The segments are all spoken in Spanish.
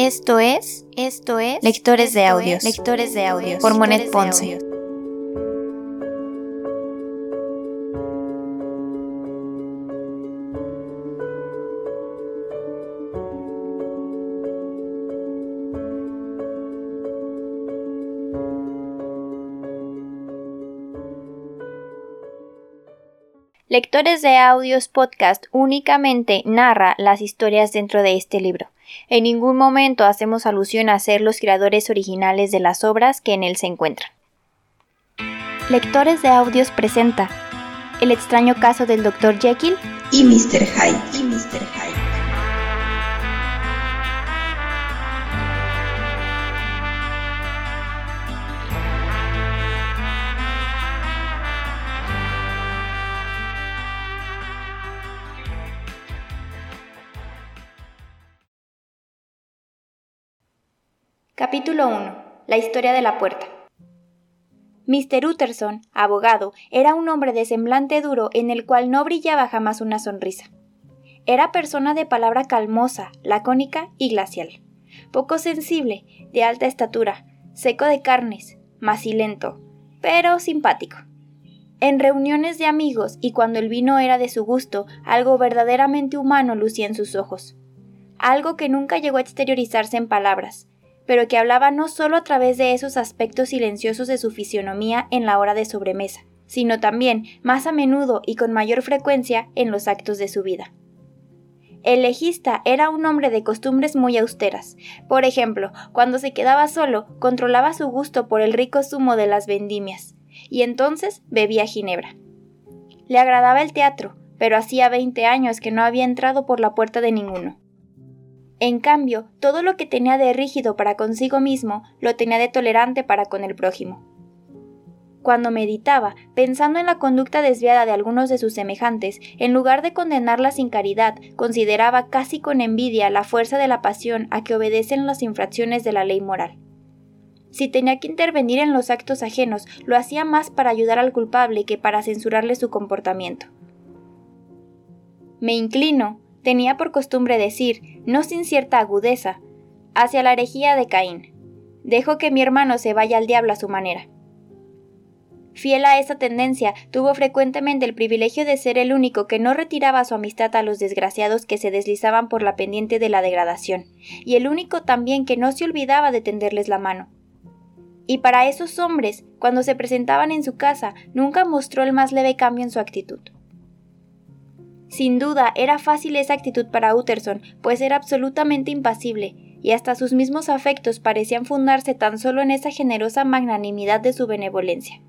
Esto es, esto es Lectores de Audios, Lectores de Audios por Monet Ponce. Lectores de Audios Podcast únicamente narra las historias dentro de este libro. En ningún momento hacemos alusión a ser los creadores originales de las obras que en él se encuentran. Lectores de Audios presenta El extraño caso del Dr. Jekyll y Mr. Hyde. Y Mr. Hyde. Capítulo 1. La historia de la puerta. Mr. Utterson, abogado, era un hombre de semblante duro en el cual no brillaba jamás una sonrisa. Era persona de palabra calmosa, lacónica y glacial. Poco sensible, de alta estatura, seco de carnes, macilento, pero simpático. En reuniones de amigos y cuando el vino era de su gusto, algo verdaderamente humano lucía en sus ojos. Algo que nunca llegó a exteriorizarse en palabras, pero que hablaba no solo a través de esos aspectos silenciosos de su fisionomía en la hora de sobremesa, sino también, más a menudo y con mayor frecuencia, en los actos de su vida. El legista era un hombre de costumbres muy austeras. Por ejemplo, cuando se quedaba solo, controlaba su gusto por el rico zumo de las vendimias, y entonces bebía ginebra. Le agradaba el teatro, pero hacía veinte años que no había entrado por la puerta de ninguno. En cambio, todo lo que tenía de rígido para consigo mismo, lo tenía de tolerante para con el prójimo. Cuando meditaba, pensando en la conducta desviada de algunos de sus semejantes, en lugar de condenarla sin caridad, consideraba casi con envidia la fuerza de la pasión a que obedecen las infracciones de la ley moral. Si tenía que intervenir en los actos ajenos, lo hacía más para ayudar al culpable que para censurarle su comportamiento. Me inclino, tenía por costumbre decir, no sin cierta agudeza, hacia la herejía de Caín. Dejo que mi hermano se vaya al diablo a su manera. Fiel a esa tendencia, tuvo frecuentemente el privilegio de ser el único que no retiraba su amistad a los desgraciados que se deslizaban por la pendiente de la degradación, y el único también que no se olvidaba de tenderles la mano. Y para esos hombres, cuando se presentaban en su casa, nunca mostró el más leve cambio en su actitud. Sin duda, era fácil esa actitud para Utterson, pues era absolutamente impasible, y hasta sus mismos afectos parecían fundarse tan solo en esa generosa magnanimidad de su benevolencia.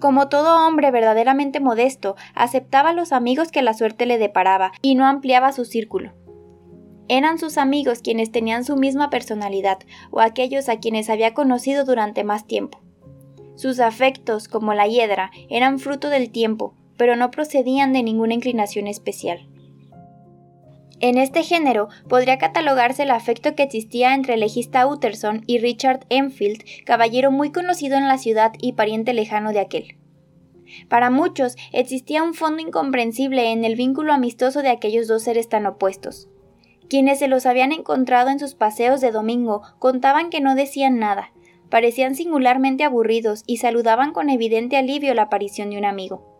Como todo hombre verdaderamente modesto, aceptaba los amigos que la suerte le deparaba y no ampliaba su círculo. Eran sus amigos quienes tenían su misma personalidad o aquellos a quienes había conocido durante más tiempo. Sus afectos, como la hiedra, eran fruto del tiempo, pero no procedían de ninguna inclinación especial. En este género podría catalogarse el afecto que existía entre el legista Utterson y Richard Enfield, caballero muy conocido en la ciudad y pariente lejano de aquel. Para muchos existía un fondo incomprensible en el vínculo amistoso de aquellos dos seres tan opuestos. Quienes se los habían encontrado en sus paseos de domingo contaban que no decían nada, parecían singularmente aburridos y saludaban con evidente alivio la aparición de un amigo.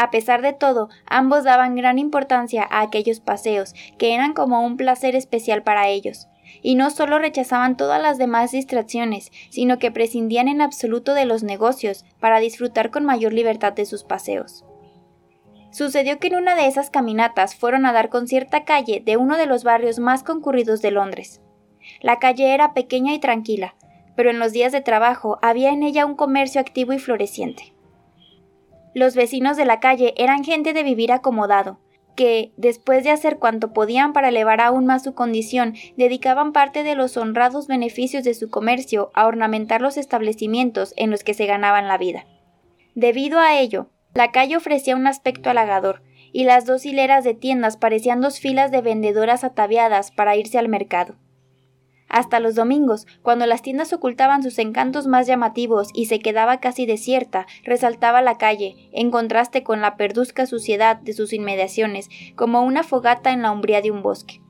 A pesar de todo, ambos daban gran importancia a aquellos paseos, que eran como un placer especial para ellos, y no solo rechazaban todas las demás distracciones, sino que prescindían en absoluto de los negocios para disfrutar con mayor libertad de sus paseos. Sucedió que en una de esas caminatas fueron a dar con cierta calle de uno de los barrios más concurridos de Londres. La calle era pequeña y tranquila, pero en los días de trabajo había en ella un comercio activo y floreciente. Los vecinos de la calle eran gente de vivir acomodado, que, después de hacer cuanto podían para elevar aún más su condición, dedicaban parte de los honrados beneficios de su comercio a ornamentar los establecimientos en los que se ganaban la vida. Debido a ello, la calle ofrecía un aspecto halagador, y las dos hileras de tiendas parecían dos filas de vendedoras ataviadas para irse al mercado. Hasta los domingos, cuando las tiendas ocultaban sus encantos más llamativos y se quedaba casi desierta, resaltaba la calle, en contraste con la perduzca suciedad de sus inmediaciones, como una fogata en la umbría de un bosque.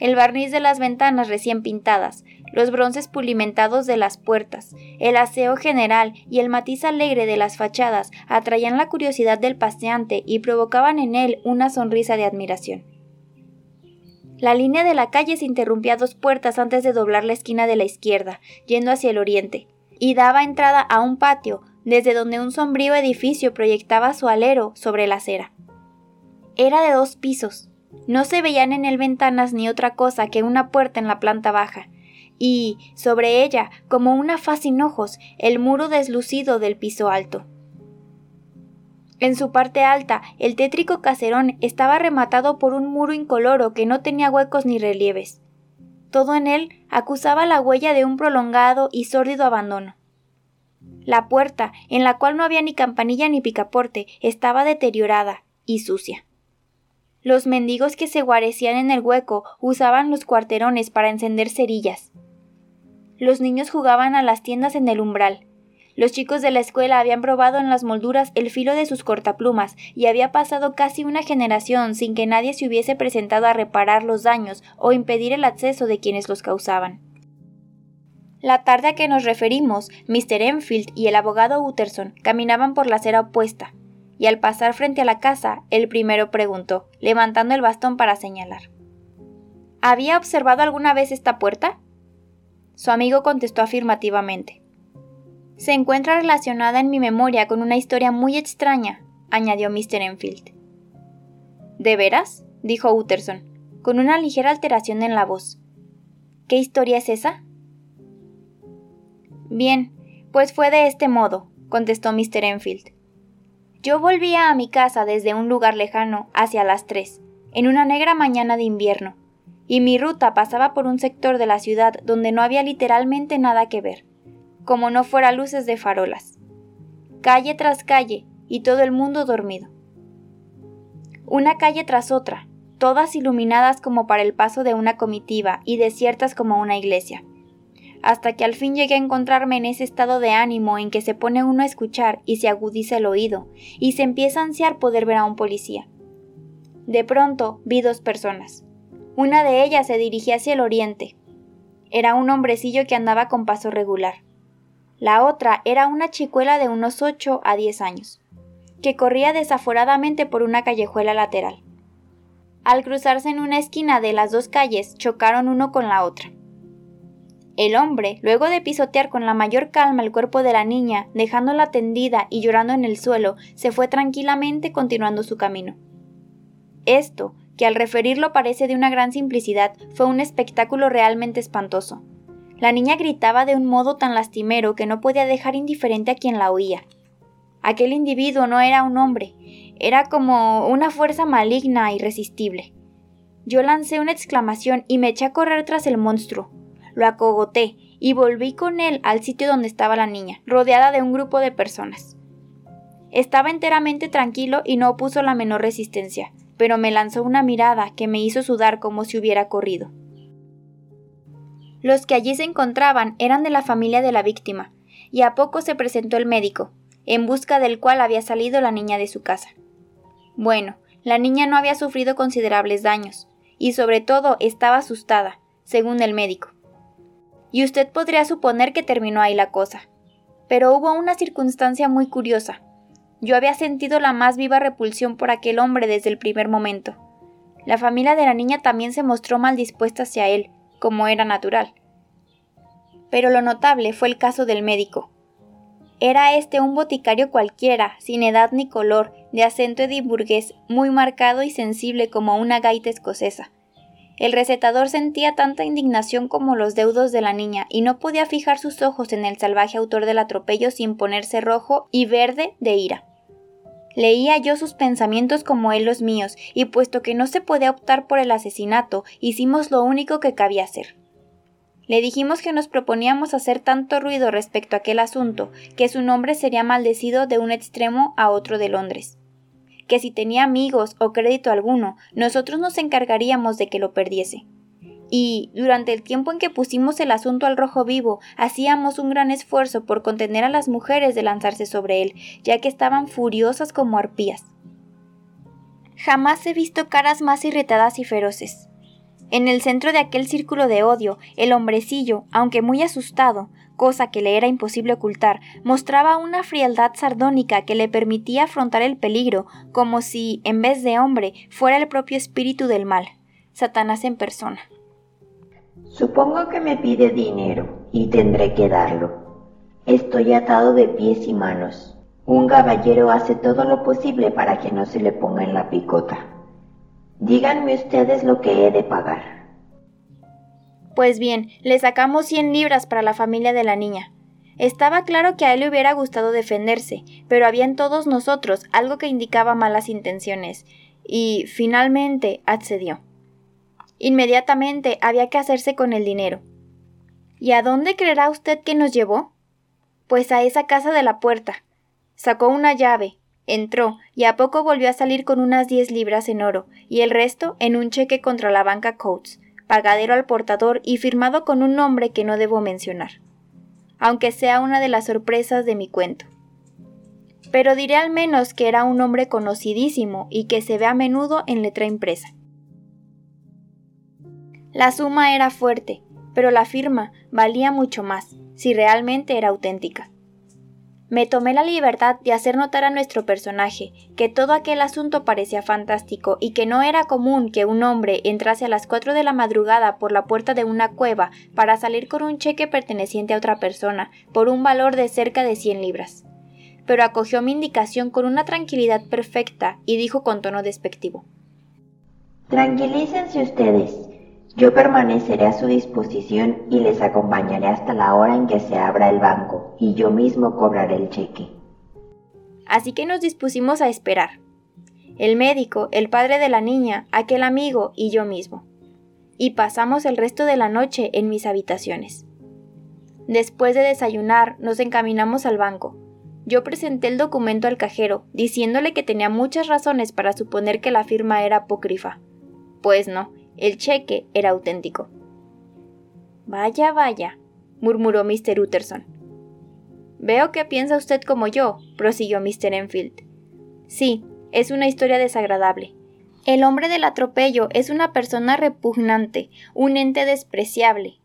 El barniz de las ventanas recién pintadas, los bronces pulimentados de las puertas, el aseo general y el matiz alegre de las fachadas atraían la curiosidad del paseante y provocaban en él una sonrisa de admiración. La línea de la calle se interrumpía dos puertas antes de doblar la esquina de la izquierda, yendo hacia el oriente, y daba entrada a un patio, desde donde un sombrío edificio proyectaba su alero sobre la acera. Era de dos pisos. No se veían en él ventanas ni otra cosa que una puerta en la planta baja, y, sobre ella, como una faz sin ojos, el muro deslucido del piso alto. En su parte alta, el tétrico caserón estaba rematado por un muro incoloro que no tenía huecos ni relieves. Todo en él acusaba la huella de un prolongado y sórdido abandono. La puerta, en la cual no había ni campanilla ni picaporte, estaba deteriorada y sucia. Los mendigos que se guarecían en el hueco usaban los cuarterones para encender cerillas. Los niños jugaban a las tiendas en el umbral. Los chicos de la escuela habían probado en las molduras el filo de sus cortaplumas y había pasado casi una generación sin que nadie se hubiese presentado a reparar los daños o impedir el acceso de quienes los causaban. La tarde a que nos referimos, Mr. Enfield y el abogado Utterson caminaban por la acera opuesta, y al pasar frente a la casa, el primero preguntó, levantando el bastón para señalar. ¿Había observado alguna vez esta puerta? Su amigo contestó afirmativamente. Se encuentra relacionada en mi memoria con una historia muy extraña, añadió Mr. Enfield. ¿De veras? dijo Utterson, con una ligera alteración en la voz. ¿Qué historia es esa? Bien, pues fue de este modo, contestó Mr. Enfield. Yo volvía a mi casa desde un lugar lejano hacia las tres, en una negra mañana de invierno y mi ruta pasaba por un sector de la ciudad donde no había literalmente nada que ver, como no fuera luces de farolas. Calle tras calle y todo el mundo dormido. Una calle tras otra, todas iluminadas como para el paso de una comitiva y desiertas como una iglesia. Hasta que al fin llegué a encontrarme en ese estado de ánimo en que se pone uno a escuchar y se agudiza el oído, y se empieza a ansiar poder ver a un policía. De pronto vi dos personas, una de ellas se dirigía hacia el oriente. Era un hombrecillo que andaba con paso regular. La otra era una chicuela de unos ocho a diez años, que corría desaforadamente por una callejuela lateral. Al cruzarse en una esquina de las dos calles, chocaron uno con la otra. El hombre, luego de pisotear con la mayor calma el cuerpo de la niña, dejándola tendida y llorando en el suelo, se fue tranquilamente continuando su camino. Esto, que al referirlo parece de una gran simplicidad, fue un espectáculo realmente espantoso. La niña gritaba de un modo tan lastimero que no podía dejar indiferente a quien la oía. Aquel individuo no era un hombre, era como una fuerza maligna e irresistible. Yo lancé una exclamación y me eché a correr tras el monstruo. Lo acogoté y volví con él al sitio donde estaba la niña, rodeada de un grupo de personas. Estaba enteramente tranquilo y no opuso la menor resistencia pero me lanzó una mirada que me hizo sudar como si hubiera corrido. Los que allí se encontraban eran de la familia de la víctima, y a poco se presentó el médico, en busca del cual había salido la niña de su casa. Bueno, la niña no había sufrido considerables daños, y sobre todo estaba asustada, según el médico. Y usted podría suponer que terminó ahí la cosa. Pero hubo una circunstancia muy curiosa, yo había sentido la más viva repulsión por aquel hombre desde el primer momento. La familia de la niña también se mostró mal dispuesta hacia él, como era natural. Pero lo notable fue el caso del médico. Era este un boticario cualquiera, sin edad ni color, de acento edimburgués, muy marcado y sensible como una gaita escocesa. El recetador sentía tanta indignación como los deudos de la niña y no podía fijar sus ojos en el salvaje autor del atropello sin ponerse rojo y verde de ira. Leía yo sus pensamientos como él los míos, y puesto que no se podía optar por el asesinato, hicimos lo único que cabía hacer. Le dijimos que nos proponíamos hacer tanto ruido respecto a aquel asunto, que su nombre sería maldecido de un extremo a otro de Londres. Que si tenía amigos o crédito alguno, nosotros nos encargaríamos de que lo perdiese y, durante el tiempo en que pusimos el asunto al rojo vivo, hacíamos un gran esfuerzo por contener a las mujeres de lanzarse sobre él, ya que estaban furiosas como arpías. Jamás he visto caras más irritadas y feroces. En el centro de aquel círculo de odio, el hombrecillo, aunque muy asustado, cosa que le era imposible ocultar, mostraba una frialdad sardónica que le permitía afrontar el peligro como si, en vez de hombre, fuera el propio espíritu del mal, Satanás en persona. Supongo que me pide dinero y tendré que darlo. Estoy atado de pies y manos. Un caballero hace todo lo posible para que no se le ponga en la picota. Díganme ustedes lo que he de pagar. Pues bien, le sacamos 100 libras para la familia de la niña. Estaba claro que a él le hubiera gustado defenderse, pero había en todos nosotros algo que indicaba malas intenciones, y finalmente accedió. Inmediatamente había que hacerse con el dinero. ¿Y a dónde creerá usted que nos llevó? Pues a esa casa de la puerta. Sacó una llave, entró, y a poco volvió a salir con unas diez libras en oro, y el resto en un cheque contra la banca Coates, pagadero al portador y firmado con un nombre que no debo mencionar, aunque sea una de las sorpresas de mi cuento. Pero diré al menos que era un hombre conocidísimo y que se ve a menudo en letra impresa. La suma era fuerte, pero la firma valía mucho más, si realmente era auténtica. Me tomé la libertad de hacer notar a nuestro personaje que todo aquel asunto parecía fantástico y que no era común que un hombre entrase a las cuatro de la madrugada por la puerta de una cueva para salir con un cheque perteneciente a otra persona por un valor de cerca de cien libras. Pero acogió mi indicación con una tranquilidad perfecta y dijo con tono despectivo Tranquilícense ustedes. Yo permaneceré a su disposición y les acompañaré hasta la hora en que se abra el banco, y yo mismo cobraré el cheque. Así que nos dispusimos a esperar. El médico, el padre de la niña, aquel amigo y yo mismo. Y pasamos el resto de la noche en mis habitaciones. Después de desayunar, nos encaminamos al banco. Yo presenté el documento al cajero, diciéndole que tenía muchas razones para suponer que la firma era apócrifa. Pues no, el cheque era auténtico. Vaya, vaya, murmuró Mr. Utterson. Veo que piensa usted como yo, prosiguió Mr. Enfield. Sí, es una historia desagradable. El hombre del atropello es una persona repugnante, un ente despreciable.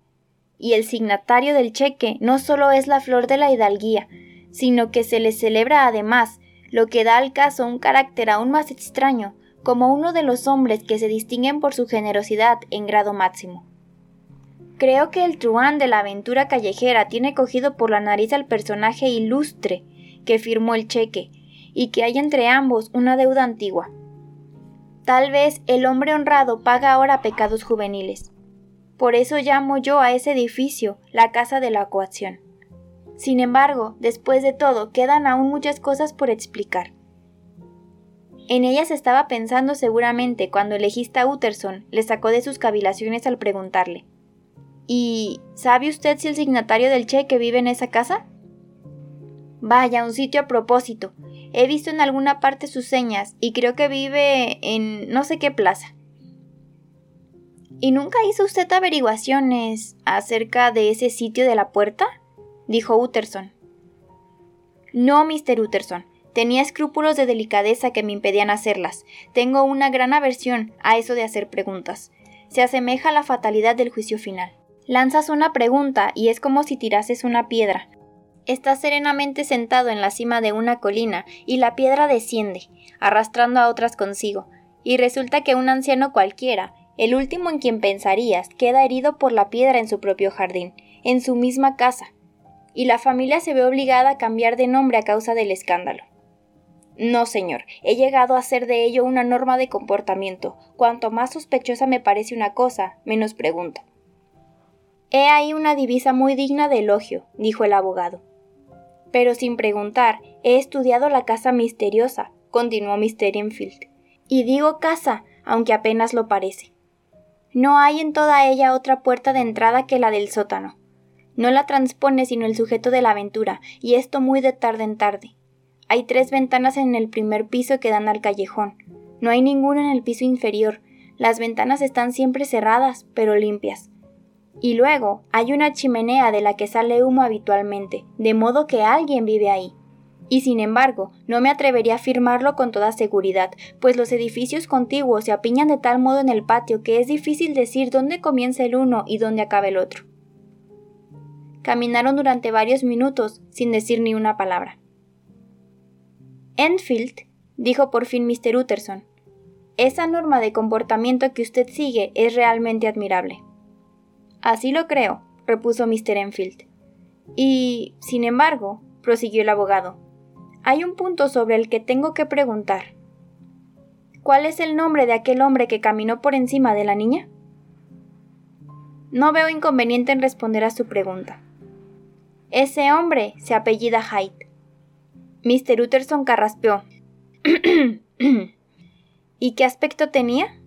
Y el signatario del cheque no solo es la flor de la hidalguía, sino que se le celebra además, lo que da al caso un carácter aún más extraño, como uno de los hombres que se distinguen por su generosidad en grado máximo. Creo que el truán de la aventura callejera tiene cogido por la nariz al personaje ilustre que firmó el cheque, y que hay entre ambos una deuda antigua. Tal vez el hombre honrado paga ahora pecados juveniles. Por eso llamo yo a ese edificio la casa de la coacción. Sin embargo, después de todo, quedan aún muchas cosas por explicar. En ellas estaba pensando seguramente cuando el legista Utterson le sacó de sus cavilaciones al preguntarle ¿Y sabe usted si el signatario del cheque vive en esa casa? Vaya, un sitio a propósito. He visto en alguna parte sus señas y creo que vive en no sé qué plaza. ¿Y nunca hizo usted averiguaciones acerca de ese sitio de la puerta? dijo Utterson. No, Mr. Utterson. Tenía escrúpulos de delicadeza que me impedían hacerlas. Tengo una gran aversión a eso de hacer preguntas. Se asemeja a la fatalidad del juicio final. Lanzas una pregunta y es como si tirases una piedra. Estás serenamente sentado en la cima de una colina y la piedra desciende, arrastrando a otras consigo, y resulta que un anciano cualquiera, el último en quien pensarías, queda herido por la piedra en su propio jardín, en su misma casa, y la familia se ve obligada a cambiar de nombre a causa del escándalo. No, señor, he llegado a hacer de ello una norma de comportamiento. Cuanto más sospechosa me parece una cosa, menos pregunto. He ahí una divisa muy digna de elogio, dijo el abogado. Pero sin preguntar, he estudiado la casa misteriosa, continuó Mr. Enfield. Y digo casa, aunque apenas lo parece. No hay en toda ella otra puerta de entrada que la del sótano. No la transpone sino el sujeto de la aventura, y esto muy de tarde en tarde. Hay tres ventanas en el primer piso que dan al callejón. No hay ninguna en el piso inferior. Las ventanas están siempre cerradas, pero limpias. Y luego hay una chimenea de la que sale humo habitualmente, de modo que alguien vive ahí. y sin embargo, no me atrevería a afirmarlo con toda seguridad, pues los edificios contiguos se apiñan de tal modo en el patio que es difícil decir dónde comienza el uno y dónde acaba el otro. Caminaron durante varios minutos sin decir ni una palabra. Enfield, dijo por fin Mr. Utterson, esa norma de comportamiento que usted sigue es realmente admirable. Así lo creo, repuso Mr. Enfield. Y, sin embargo, prosiguió el abogado, hay un punto sobre el que tengo que preguntar. ¿Cuál es el nombre de aquel hombre que caminó por encima de la niña? No veo inconveniente en responder a su pregunta. Ese hombre se apellida Hyde. Mr. Utterson carraspeó. ¿Y qué aspecto tenía?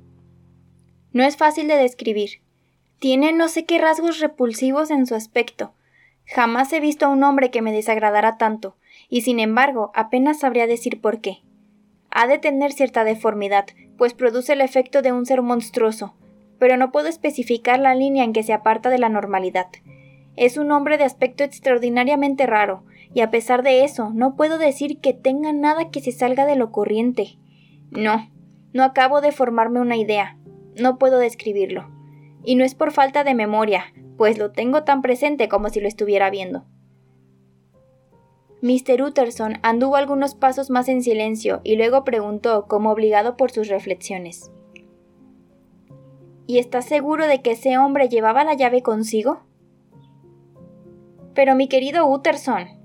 No es fácil de describir. Tiene no sé qué rasgos repulsivos en su aspecto. Jamás he visto a un hombre que me desagradara tanto, y sin embargo apenas sabría decir por qué. Ha de tener cierta deformidad, pues produce el efecto de un ser monstruoso, pero no puedo especificar la línea en que se aparta de la normalidad. Es un hombre de aspecto extraordinariamente raro, y a pesar de eso no puedo decir que tenga nada que se salga de lo corriente. No, no acabo de formarme una idea, no puedo describirlo. Y no es por falta de memoria, pues lo tengo tan presente como si lo estuviera viendo. Mr. Utterson anduvo algunos pasos más en silencio y luego preguntó, como obligado por sus reflexiones. ¿Y estás seguro de que ese hombre llevaba la llave consigo? Pero mi querido Utterson.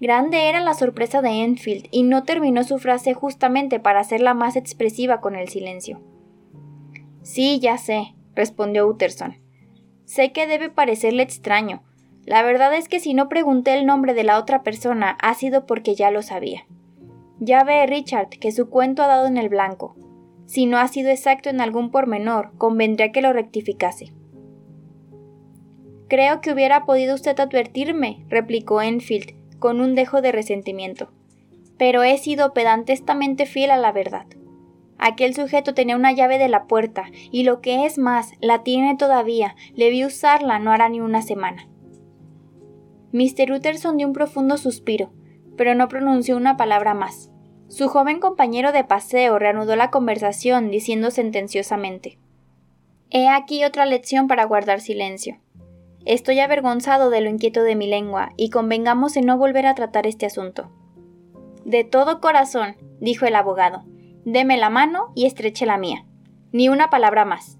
Grande era la sorpresa de Enfield y no terminó su frase justamente para hacerla más expresiva con el silencio. Sí, ya sé, respondió Utterson. Sé que debe parecerle extraño, la verdad es que si no pregunté el nombre de la otra persona ha sido porque ya lo sabía. Ya ve, Richard, que su cuento ha dado en el blanco. Si no ha sido exacto en algún pormenor, convendría que lo rectificase. Creo que hubiera podido usted advertirme, replicó Enfield, con un dejo de resentimiento. Pero he sido pedantestamente fiel a la verdad. Aquel sujeto tenía una llave de la puerta, y lo que es más, la tiene todavía. Le vi usarla no hará ni una semana. Mr. Utterson dio un profundo suspiro, pero no pronunció una palabra más. Su joven compañero de paseo reanudó la conversación diciendo sentenciosamente He aquí otra lección para guardar silencio. Estoy avergonzado de lo inquieto de mi lengua, y convengamos en no volver a tratar este asunto. De todo corazón, dijo el abogado, deme la mano y estreche la mía. Ni una palabra más.